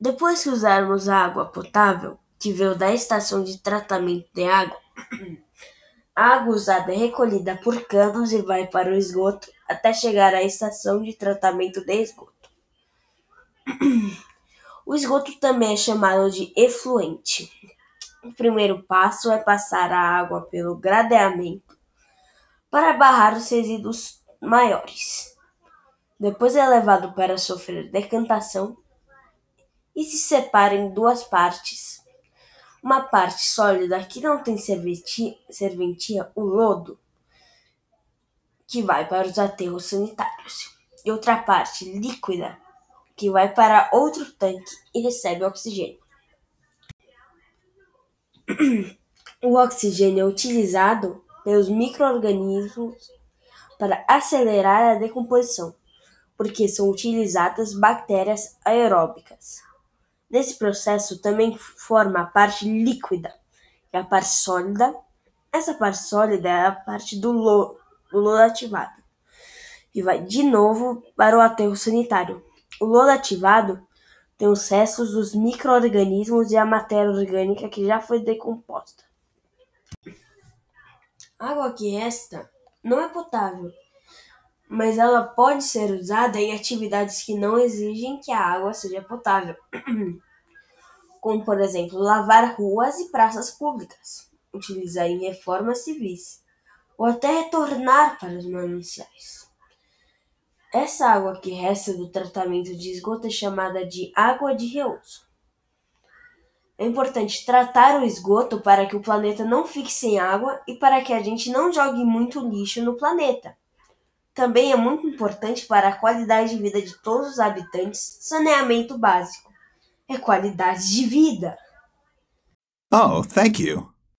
Depois que usarmos a água potável, que veio da estação de tratamento de água, a água usada é recolhida por canos e vai para o esgoto até chegar à estação de tratamento de esgoto. O esgoto também é chamado de efluente. O primeiro passo é passar a água pelo gradeamento para barrar os resíduos maiores. Depois é levado para sofrer decantação e se separa em duas partes. Uma parte sólida que não tem serventia, o lodo, que vai para os aterros sanitários, e outra parte líquida, que vai para outro tanque e recebe oxigênio. O oxigênio é utilizado pelos microorganismos para acelerar a decomposição, porque são utilizadas bactérias aeróbicas. Nesse processo também forma a parte líquida e a parte sólida. Essa parte sólida é a parte do lodo, do lodo ativado, e vai de novo para o aterro sanitário. O lodo ativado tem os restos dos microorganismos e a matéria orgânica que já foi decomposta. A água que resta não é potável, mas ela pode ser usada em atividades que não exigem que a água seja potável, como por exemplo lavar ruas e praças públicas, utilizar em reformas civis, ou até retornar para os mananciais. Essa água que resta do tratamento de esgoto é chamada de água de reuso. É importante tratar o esgoto para que o planeta não fique sem água e para que a gente não jogue muito lixo no planeta. Também é muito importante para a qualidade de vida de todos os habitantes saneamento básico. É qualidade de vida. Oh, thank you.